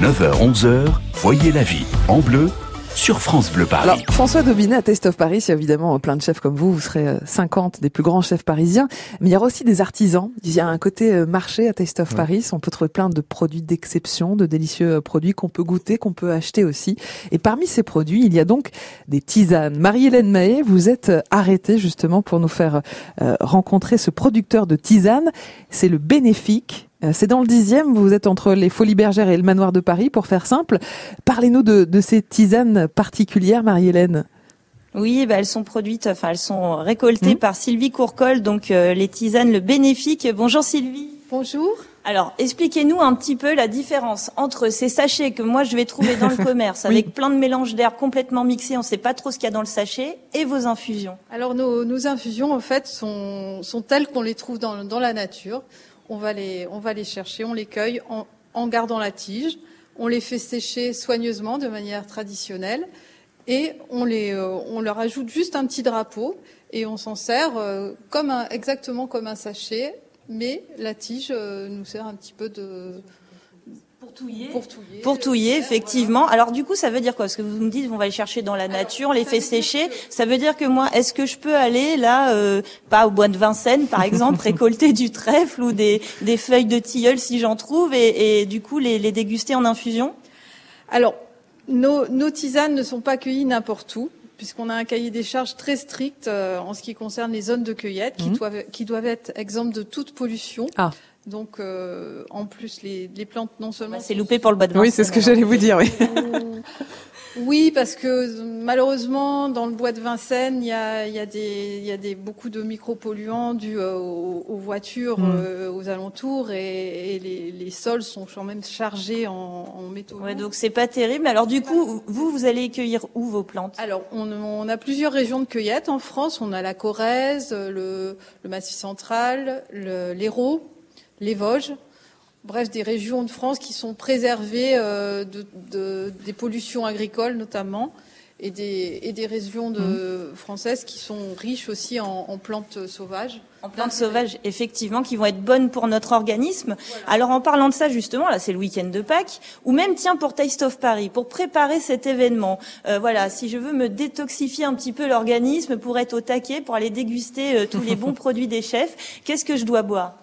9h-11h, voyez la vie en bleu sur France Bleu Paris. Alors, François Dobinet à Taste of Paris, il y a évidemment plein de chefs comme vous, vous serez 50 des plus grands chefs parisiens, mais il y a aussi des artisans. Il y a un côté euh, marché à Taste of Paris, on peut trouver plein de produits d'exception, de délicieux euh, produits qu'on peut goûter, qu'on peut acheter aussi. Et parmi ces produits, il y a donc des tisanes. Marie-Hélène Mahé, vous êtes euh, arrêtée justement pour nous faire rencontrer ce producteur de tisanes. C'est le Bénéfique. Euh, c'est dans le dixième, vous êtes entre les Folies Bergères et le Manoir de Paris, pour faire simple. Parlez-nous de, ces tisanes particulières, Marie-Hélène. Oui, bah, elles sont produites, enfin elles sont récoltées mmh. par Sylvie Courcol, donc euh, les tisanes le bénéfique. Bonjour Sylvie. Bonjour. Alors, expliquez-nous un petit peu la différence entre ces sachets que moi je vais trouver dans le commerce avec plein de mélanges d'herbes complètement mixés, on ne sait pas trop ce qu'il y a dans le sachet, et vos infusions. Alors, nos, infusions, en fait, sont, telles qu'on les trouve dans, dans la nature on va les, chercher, on les cueille en, gardant la tige, on les fait sécher soigneusement de manière traditionnelle et on, euh, leur ajoute juste un petit drapeau et on s'en sert euh, exactement comme un sachet, mais la tige euh, nous sert un petit peu de, pour touiller. effectivement. Alors du coup, ça veut dire quoi? Parce que vous me dites, on va les chercher dans la nature, on les fait sécher. Ça veut dire que moi, est-ce que je peux aller là, euh, pas au bois de Vincennes par exemple, récolter du trèfle ou des, des feuilles de tilleul si j'en trouve, et, et, du coup les, les déguster en infusion? Alors, nos, nos tisanes ne sont pas cueillies n'importe où puisqu'on a un cahier des charges très strict euh, en ce qui concerne les zones de cueillette, qui, mmh. doivent, qui doivent être exemptes de toute pollution. Ah. Donc, euh, en plus, les, les, plantes, non seulement... c'est loupé pour le bas de Oui, c'est ce que j'allais vous dire, oui. oui, parce que malheureusement, dans le bois de Vincennes, il y a, y a, des, y a des, beaucoup de micropolluants dus euh, aux, voitures mm. euh, aux alentours et, et les, les, sols sont quand même chargés en, en métaux. Ouais, donc c'est pas terrible. Alors du coup, vous, vous allez cueillir où vos plantes? Alors, on, on, a plusieurs régions de cueillette en France. On a la Corrèze, le, le Massif central, l'Hérault, les Vosges, bref des régions de France qui sont préservées euh, de, des pollutions agricoles notamment et des, et des régions de, mmh. françaises qui sont riches aussi en, plantes sauvages. En plantes sauvages, effectivement, qui vont être bonnes pour notre organisme. Alors en parlant de ça, justement, là c'est le week-end de Pâques, ou même tiens pour Taste of Paris, pour préparer cet événement. Euh, voilà, si je veux me détoxifier un petit peu l'organisme pour être au taquet, pour aller déguster euh, tous les bons produits des chefs, qu'est-ce que je dois boire?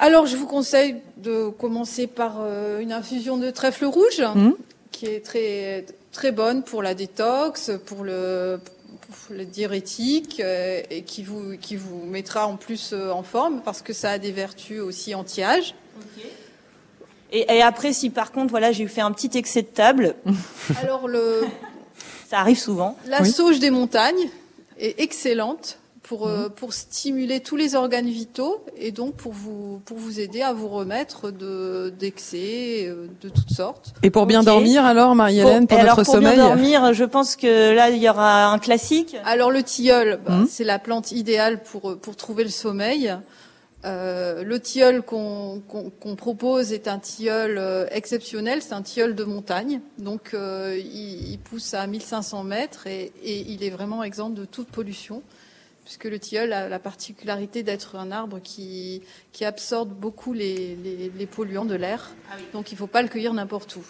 Alors, je vous conseille de commencer par euh, une infusion de trèfle rouge, mmh. qui est très très bonne pour la détox, pour le, le diurétique, euh, et qui vous qui vous mettra en plus euh, en forme parce que ça a des vertus aussi anti-âge. Et, après, si par contre, voilà, j'ai fait un petit excès de table. Alors le, ça arrive souvent. La sauge des montagnes est excellente pour, euh, mhm. pour stimuler tous les organes vitaux et donc pour vous, pour vous aider à vous remettre de, d'excès euh, de toutes sortes. Et pour bien dormir alors, Marie-Hélène, pour, notre pour sommeil bien dormir, je pense que là, il y aura un classique. Alors le tilleul, bah, mhm. c'est la plante idéale pour, pour trouver le sommeil. Euh, le tilleul qu'on qu'on propose est un tilleul euh, exceptionnel, c'est un tilleul de montagne, donc euh, il, il, pousse à 1500 mètres et, et il est vraiment exempt de toute pollution puisque le tilleul a la particularité d'être un arbre qui, qui absorbe beaucoup les, les, polluants de l'air. Ah donc il ne faut pas le cueillir n'importe où.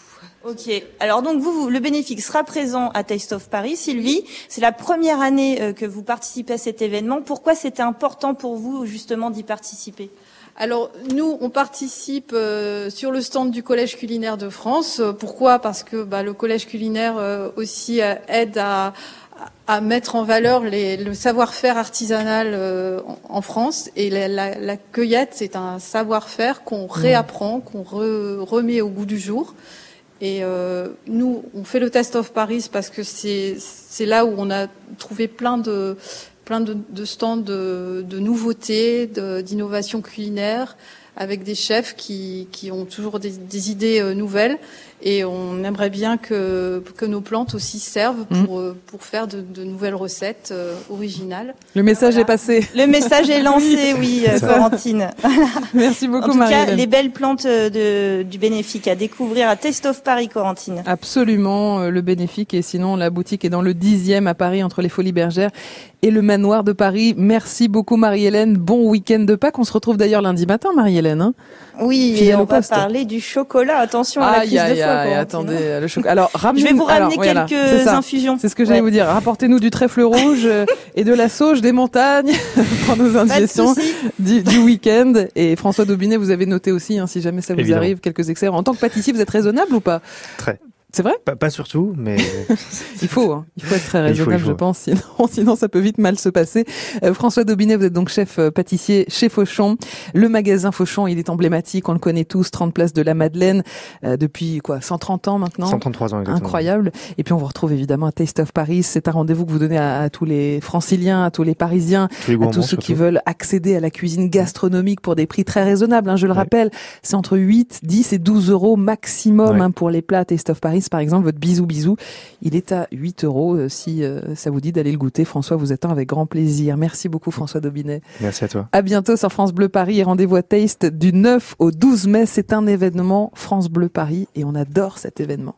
Ok. Alors donc vous, le bénéfice sera présent à Taste of Paris. Sylvie, c'est la première année euh, que vous participez à cet événement. Pourquoi c'était important pour vous justement d'y participer? Alors nous, on participe euh, sur le stand du Collège culinaire de France. Pourquoi? Parce que bah, le Collège culinaire euh, aussi aide à, à mettre en valeur les, le savoir-faire artisanal euh, en, France. Et la, la, la cueillette, c'est un savoir-faire qu'on mmh. réapprend, qu'on remet au goût du jour. Et euh, nous, on fait le Test of Paris parce que c'est là où on a trouvé plein de plein de, de stands de, de nouveautés, d'innovations culinaires, avec des chefs qui, qui ont toujours des, des idées euh, nouvelles et on aimerait bien que, que nos plantes aussi servent mmh. pour, euh, pour faire de, de nouvelles recettes euh, originales. Le message est passé. Le message est lancé, oui, euh, Corentine. Merci beaucoup, En tout cas, les belles plantes de, du bénéfique à découvrir à Taste of Paris, Corentine. Absolument, le bénéfique. Et sinon, la boutique est dans le dixième à Paris, entre les Folies Bergères et le Manoir de Paris. Merci beaucoup, Marie-Hélène. Bon week-end de Pâques. On se retrouve d'ailleurs lundi matin, Marie-Hélène. Hein oui, et on va parler du chocolat. Attention à la crise de foie. attendez, le chocolat. Alors, je vais vous ramener quelques infusions. C'est ce que j'allais vous dire. Rapportez-nous du trèfle rouge euh, et de la sauge des montagnes pour nos indigestions du, du week-end. Et François Daubinet, vous avez noté aussi, hein, si jamais ça vous arrive, quelques excès. En tant que pâtissier, vous êtes raisonnable ou pas? Très. C'est vrai? Pas, pas, surtout, mais il faut, hein. il faut être très raisonnable, je pense, sinon, sinon ça peut vite mal se passer. Euh, François Daubinet, vous êtes donc chef euh, pâtissier chez Fauchon. Le magasin Fauchon, il est emblématique, on le connaît tous, 30 places de la Madeleine euh, depuis quoi, 130 ans maintenant? 133 ans, exactement. Incroyable. Et puis on vous retrouve évidemment à Taste of Paris. C'est un rendez-vous que vous donnez à, tous les Franciliens, à tous les Parisiens, à tous ceux qui veulent accéder à la cuisine gastronomique pour des prix très raisonnables. Hein, je le rappelle, c'est entre 8, 10 et 12 euros maximum hein, pour les plats Taste of Paris par exemple, votre bisou bisou, il est à 8 euros. Euh, si euh, ça vous dit d'aller le goûter, François vous attend avec grand plaisir. Merci beaucoup François Daubinet. Merci à toi. À bientôt sur France Bleu Paris et rendez-vous à Taste du 9 au 12 mai. C'est un événement France Bleu Paris et on adore cet événement.